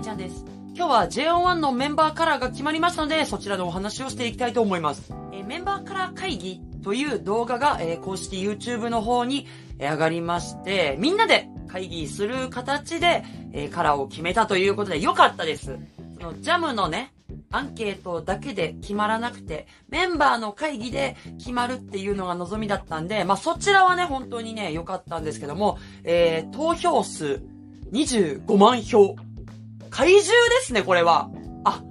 ちゃんです。今日は JO1 のメンバーカラーが決まりましたので、そちらのお話をしていきたいと思います。えーメンバーカラー会議という動画が、えー公式 YouTube の方に、え上がりまして、みんなで会議する形で、えカラーを決めたということで良かったです。そのジャムのね、アンケートだけで決まらなくて、メンバーの会議で決まるっていうのが望みだったんで、まあ、そちらはね、本当にね、良かったんですけども、えー、投票数25万票。怪獣ですね、これは。あ、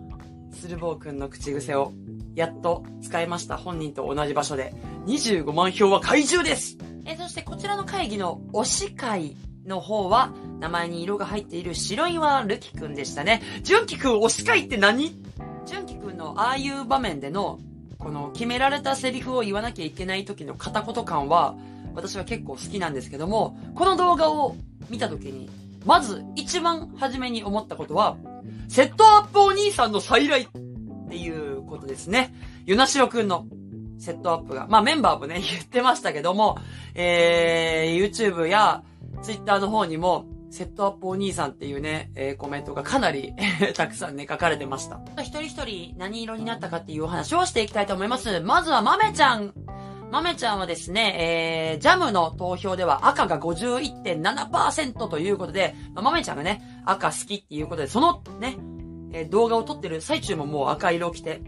スルボーくんの口癖を、やっと使いました。本人と同じ場所で。25万票は怪獣ですえー、そしてこちらの会議の推し会の方は、名前に色が入っている白岩るきくんでしたね。純喜くん推し会って何？純喜くんのああいう場面での、この決められたセリフを言わなきゃいけない時の片言感は、私は結構好きなんですけども、この動画を見た時に、まず一番初めに思ったことは、セットアップお兄さんの再来っていうことですね。よなしろくんのセットアップが。まあメンバーもね、言ってましたけども、えー、YouTube や Twitter の方にも、セットアップお兄さんっていうね、えーコメントがかなり たくさんね、書かれてました。一人一人何色になったかっていうお話をしていきたいと思います。まずはまめちゃん。まめちゃんはですね、えー、ジャムの投票では赤が51.7%ということで、まあちゃんがね、赤好きっていうことで、そのね、えー動画を撮ってる最中ももう赤色を着て、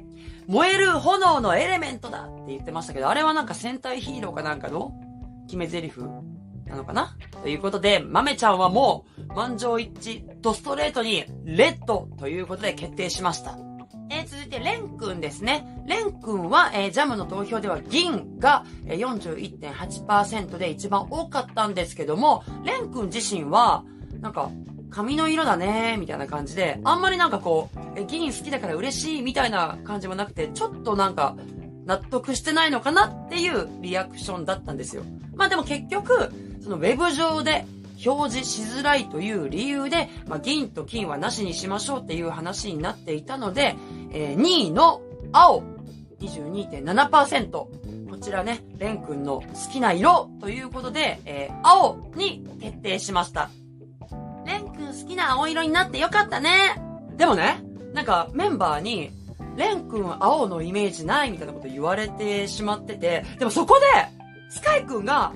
燃える炎のエレメントだって言ってましたけど、あれはなんか戦隊ヒーローかなんかの決め台詞なのかな？ということで、豆ちゃんはもう満場一致、ドストレートにレッドということで決定しました。えー続いて、レンくんですね。レンくんは、えージャムの投票では銀がえー41.8%で一番多かったんですけども、レンくん自身は、なんか、髪の色だねみたいな感じで、あんまりなんかこう、え銀好きだから嬉しいみたいな感じもなくて、ちょっとなんか、納得してないのかなっていうリアクションだったんですよ。まあでも結局、そのウェブ上で表示しづらいという理由で、まあ銀と金はなしにしましょうっていう話になっていたので、えー2位の青、22.7%。こちらね、レン君の好きな色ということで、えー青に決定しました。レン君好きな青色になってよかったね。でもね、なんかメンバーに、レン君青のイメージないみたいなこと言われてしまってて、でもそこで、スカイ君が、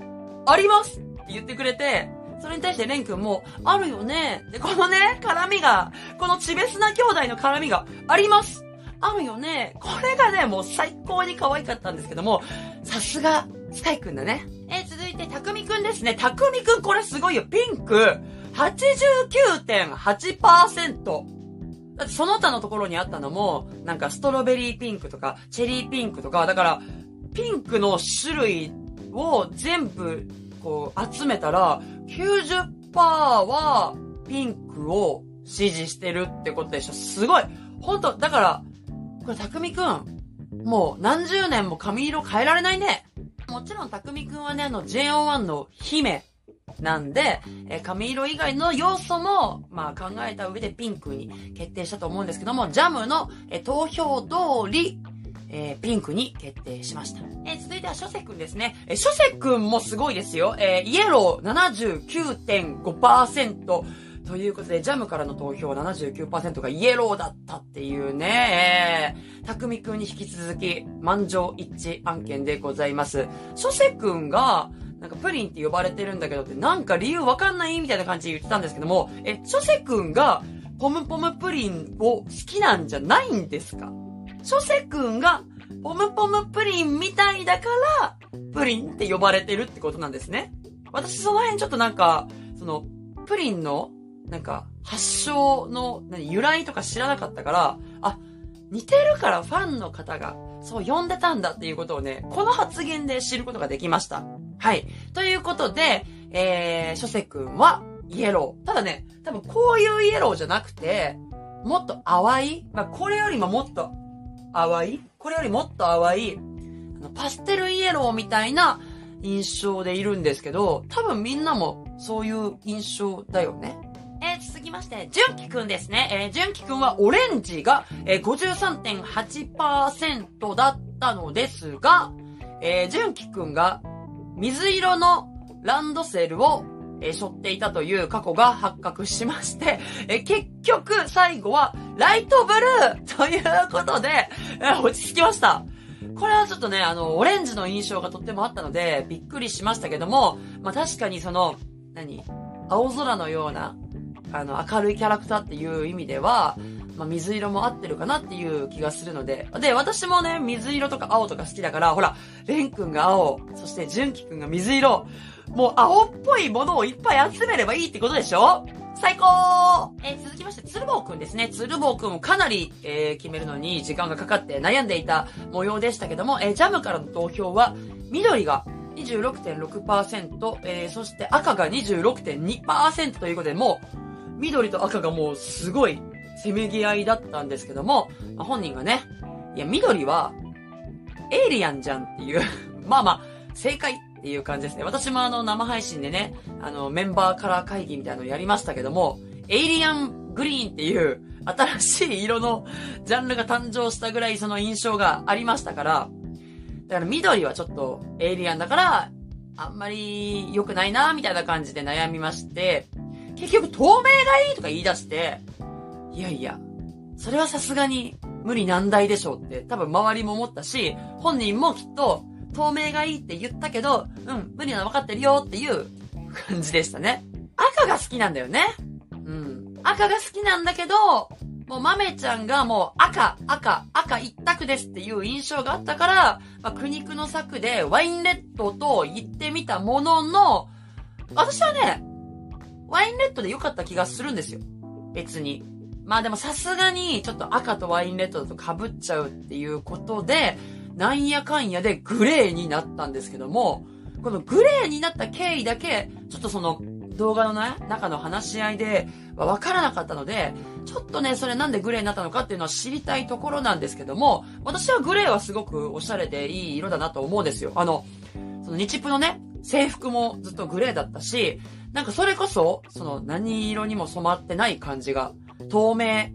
ありますって言ってくれて、それに対してレン君も、あるよね。で、このね、絡みが、このチベスナ兄弟の絡みがあります。あるよね。これがね、もう最高に可愛かったんですけども、さすが、スカイ君だね。えー続いて、たくみくんですね。たくみくんこれすごいよ。ピンク、89.8%。だってその他のところにあったのも、なんかストロベリーピンクとか、チェリーピンクとか、だから、ピンクの種類を全部、こう、集めたら、90%は、ピンクを支持してるってことでしょ。すごい本当だから、これ、たくみくん、もう何十年も髪色変えられないね。もちろん、たくみくんはね、あの、JO1 の姫なんで、えー髪色以外の要素も、まあ考えた上でピンクに決定したと思うんですけども、ジャムの、えー投票通り、えーピンクに決定しました。えー続いては諸瀬くんですね。えー諸瀬くんもすごいですよ。えーイエロー79.5%。ということで、ジャムからの投票79%がイエローだったっていうね、たくみくんに引き続き、満場一致案件でございます。諸瀬くんが、なんかプリンって呼ばれてるんだけどって、なんか理由わかんないみたいな感じで言ってたんですけども、え、諸瀬くんが、ポムポムプリンを好きなんじゃないんですか？諸瀬くんが、ポムポムプリンみたいだから、プリンって呼ばれてるってことなんですね。私その辺ちょっとなんか、その、プリンの、なんか、発祥の、何、由来とか知らなかったから、あ、似てるからファンの方が、そう呼んでたんだっていうことをね、この発言で知ることができました。はい。ということで、えー、諸瀬くんは、イエロー。ただね、多分こういうイエローじゃなくて、もっと淡いまあ、これよりももっと淡いこれよりもっと淡い、あのパステルイエローみたいな印象でいるんですけど、多分みんなもそういう印象だよね。まして、純喜くんですね。えー、純喜くんはオレンジが、えー、53.8%だったのですが、えー、純喜くんが水色のランドセルをえー、背負っていたという過去が発覚しまして、えー、結局、最後は、ライトブルーということで、えー、落ち着きました。これはちょっとね、あの、オレンジの印象がとってもあったので、びっくりしましたけども、まあ、確かにその、何？青空のような、あの、明るいキャラクターっていう意味では、まあ、水色も合ってるかなっていう気がするので。で、私もね、水色とか青とか好きだから、ほら、レン君が青、そして純喜君が水色。もう青っぽいものをいっぱい集めればいいってことでしょ？最高えー、続きまして、鶴房くんですね。鶴房くんをかなり、えー、決めるのに時間がかかって悩んでいた模様でしたけども、えー、ジャムからの投票は、緑が26.6%、えー、そして赤が26.2%ということで、もう、緑と赤がもうすごいせめぎ合いだったんですけども、まあ、本人がね、いや、緑は、エイリアンじゃんっていう まあまあ、正解っていう感じですね。私もあの、生配信でね、あの、メンバーカラー会議みたいなのをやりましたけども、エイリアングリーンっていう、新しい色のジャンルが誕生したぐらいその印象がありましたから、だから緑はちょっとエイリアンだから、あんまり良くないな、みたいな感じで悩みまして、結局透明がいいとか言い出して、いやいや、それはさすがに無理難題でしょうって多分周りも思ったし、本人もきっと透明がいいって言ったけど、うん、無理なの分かってるよっていう感じでしたね。赤が好きなんだよね。うん。赤が好きなんだけど、もう豆ちゃんがもう赤、赤、赤一択ですっていう印象があったから、まあ、苦肉の策でワインレッドと言ってみたものの、私はね、ワインレッドで良かった気がするんですよ。別に。まあでもさすがに、ちょっと赤とワインレッドだと被っちゃうっていうことで、なんやかんやでグレーになったんですけども、このグレーになった経緯だけ、ちょっとその動画のね、中の話し合いではわからなかったので、ちょっとね、それなんでグレーになったのかっていうのは知りたいところなんですけども、私はグレーはすごくおしゃれでいい色だなと思うんですよ。あの、その日プのね、制服もずっとグレーだったし、なんかそれこそ、その何色にも染まってない感じが透明、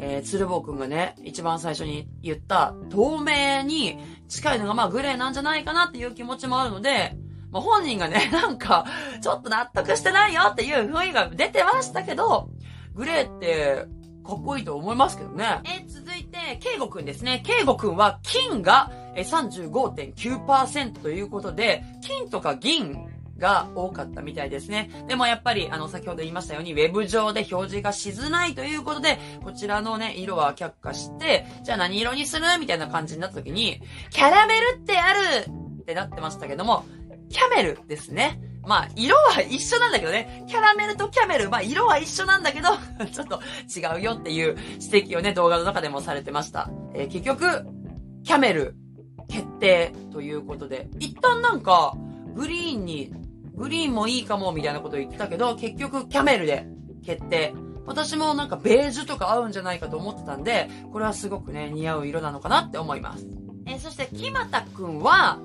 えー、鶴房くんがね、一番最初に言った透明に近いのがまあグレーなんじゃないかなっていう気持ちもあるので、まあ、本人がね、なんか、ちょっと納得してないよっていう雰囲気が出てましたけど、グレーって、かっこいいと思いますけどね。えー、続いて、ケイゴくんですね。ケイゴくんは金が35.9%ということで、金とか銀が多かったみたいですね。でもやっぱり、あの、先ほど言いましたように、ウェブ上で表示がしづらいということで、こちらのね、色は却下して、じゃあ何色にするみたいな感じになった時に、キャラメルってあるってなってましたけども、キャメルですね。まあ、色は一緒なんだけどね。キャラメルとキャメル、まあ、色は一緒なんだけど ちょっと違うよっていう指摘をね、動画の中でもされてました。えー、結局、キャメル、決定ということで、一旦なんか、グリーンにグリーンもいいかもみたいなこと言ってたけど、結局キャメルで決定。私もなんかベージュとか合うんじゃないかと思ってたんで、これはすごくね、似合う色なのかなって思います。えー、そして、木又くんは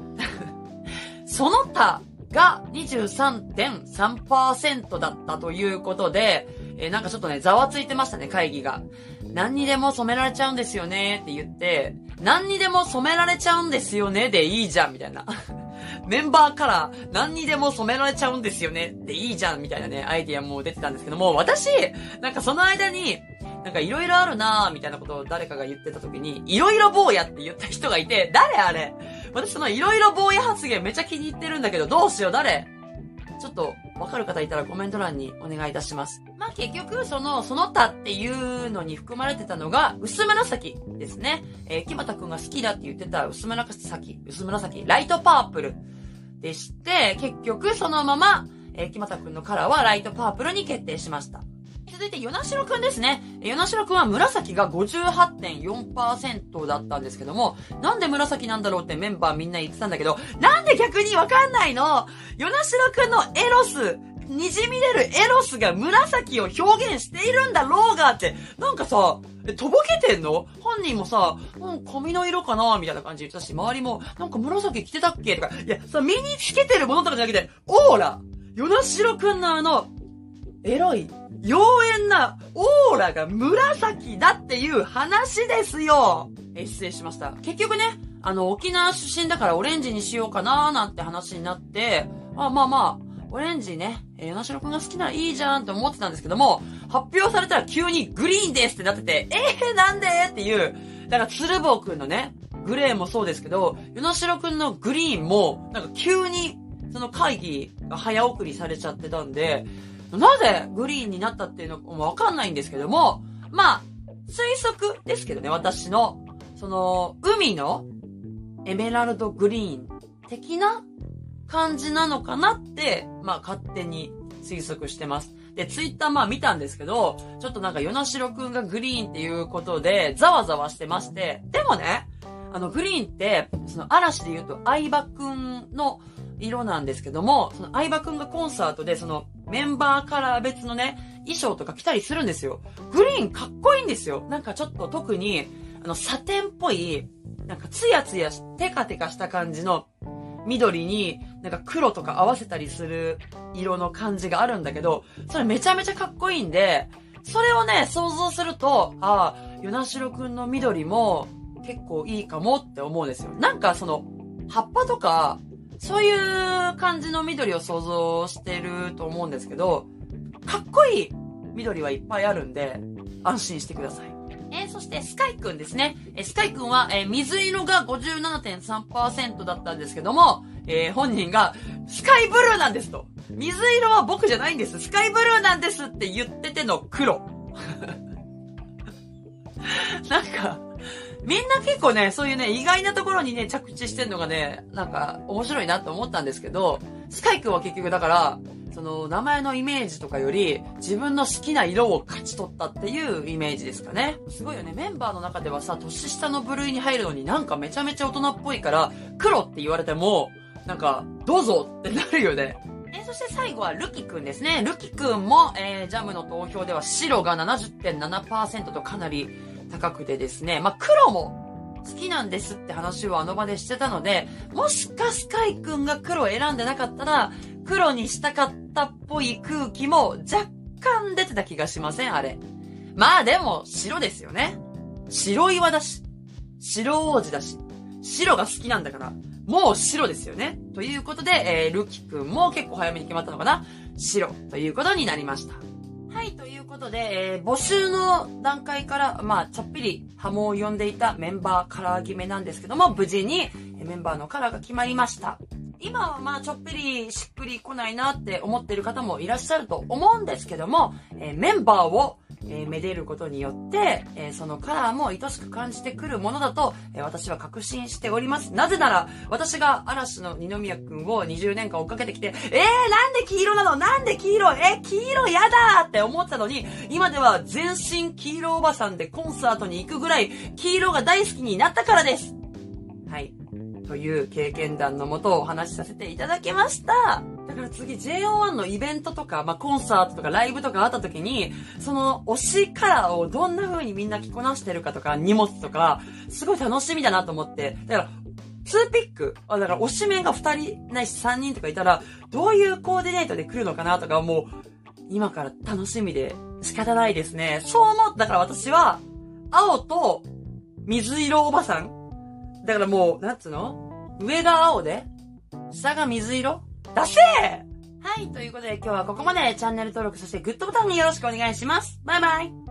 その他が23.3%だったということで、えー、なんかちょっとね、ざわついてましたね、会議が。何にでも染められちゃうんですよねって言って、何にでも染められちゃうんですよねでいいじゃん、みたいな。メンバーカラー何にでも染められちゃうんですよね。でいいじゃん、みたいなね、アイディアも出てたんですけども、私、なんかその間に、なんか色々あるなぁ、みたいなことを誰かが言ってた時に、色々坊やって言った人がいて、誰あれ？私その色々坊や発言めちゃ気に入ってるんだけど、どうしよう、誰？ちょっと、わかる方いたらコメント欄にお願いいたします。結局、その、その他っていうのに含まれてたのが、薄紫ですね。えー、木俣くんが好きだって言ってた薄紫、薄紫、ライトパープルでして、結局そのまま、えー、木俣くんのカラーはライトパープルに決定しました。続いて、ヨナシロくんですね。ヨナシロくんは紫が58.4%だったんですけども、なんで紫なんだろうってメンバーみんな言ってたんだけど、なんで逆にわかんないの？ヨナシロくんのエロス、滲み出るエロスが紫を表現しているんだろうがって、なんかさ、え、とぼけてんの？本人もさ、もうん、髪の色かなみたいな感じで言ってたし、周りも、なんか紫着てたっけ？とか、いや、さ、身につけてるものとかじゃなくて、オーラ。ヨナシロくんのあの、エロい妖艶なオーラが紫だっていう話ですよ。え、失礼しました。結局ね、あの、沖縄出身だからオレンジにしようかなーなんて話になって、あ、まあまあ、オレンジね、えー、ヨナシロくんが好きならいいじゃんって思ってたんですけども、発表されたら急にグリーンですってなってて、えー、なんでっていう、だから、鶴房くんのね、グレーもそうですけど、ヨナシロくんのグリーンも、なんか急に、その会議が早送りされちゃってたんで、なぜグリーンになったっていうのもわかんないんですけども、まあ、推測ですけどね、私の、その、海のエメラルドグリーン的な感じなのかなって、まあ勝手に推測してます。で、ツイッターまあ見たんですけど、ちょっとなんか、ヨナシロくんがグリーンっていうことで、ざわざわしてまして、でもね、あの、グリーンって、その嵐で言うと、相葉くんの色なんですけども、その相葉くんがコンサートで、その、メンバーカラー別のね、衣装とか着たりするんですよ。グリーンかっこいいんですよ。なんかちょっと特に、あの、サテンっぽい、なんかツヤツヤ、テカテカした感じの緑に、なんか黒とか合わせたりする色の感じがあるんだけど、それめちゃめちゃかっこいいんで、それをね、想像すると、ああ、ヨナシロくんの緑も結構いいかもって思うんですよ。なんかその、葉っぱとか、そういう感じの緑を想像してると思うんですけど、かっこいい緑はいっぱいあるんで、安心してください。そしてスカイくんですね。え、スカイくんは、え、水色が57.3%だったんですけども、えー、本人が、スカイブルーなんですと。水色は僕じゃないんです。スカイブルーなんですって言ってての黒。なんか、みんな結構ね、そういうね、意外なところにね、着地してんのがね、なんか、面白いなと思ったんですけど、スカイくんは結局だから、その、名前のイメージとかより、自分の好きな色を勝ち取ったっていうイメージですかね。すごいよね。メンバーの中ではさ、年下の部類に入るのになんかめちゃめちゃ大人っぽいから、黒って言われても、なんか、どうぞってなるよね。えー、そして最後はルキくんですね。ルキくんも、えー、ジャムの投票では白が70.7%とかなり高くてですね。まあ、黒も好きなんですって話をあの場でしてたので、もしかスカイくんが黒を選んでなかったら、黒にしたかったっぽい空気も若干出てた気がしません？あれ。まあでも、白ですよね。白岩だし、白王子だし、白が好きなんだから、もう白ですよね。ということで、えー、ルキ君も結構早めに決まったのかな白ということになりました。はい、ということで、えー、募集の段階から、まあ、ちょっぴり波紋を呼んでいたメンバーカラー決めなんですけども、無事にメンバーのカラーが決まりました。今はまあちょっぴりしっくりこないなって思ってる方もいらっしゃると思うんですけども、えー、メンバーをえー、めでることによって、えー、そのカラーも愛しく感じてくるものだと、えー、私は確信しております。なぜなら、私が嵐の二宮くんを20年間追っかけてきて、えー、なんで黄色なの？なんで黄色？え黄色やだって思ったのに、今では全身黄色おばさんでコンサートに行くぐらい、黄色が大好きになったからですはい。という経験談のもとをお話しさせていただきました。だから次 JO1 のイベントとか、まあ、コンサートとかライブとかあった時に、その推しカラーをどんな風にみんな着こなしてるかとか、荷物とか、すごい楽しみだなと思って。だから、2ピック、あだから推しメンが2人ないし3人とかいたら、どういうコーディネートで来るのかなとか、もう、今から楽しみで仕方ないですね。そう思ったから私は、青と水色おばさんだからもう、なんつうの？上が青で、下が水色出せ！はい、ということで今日はここまで。チャンネル登録そしてグッドボタンによろしくお願いします。バイバイ。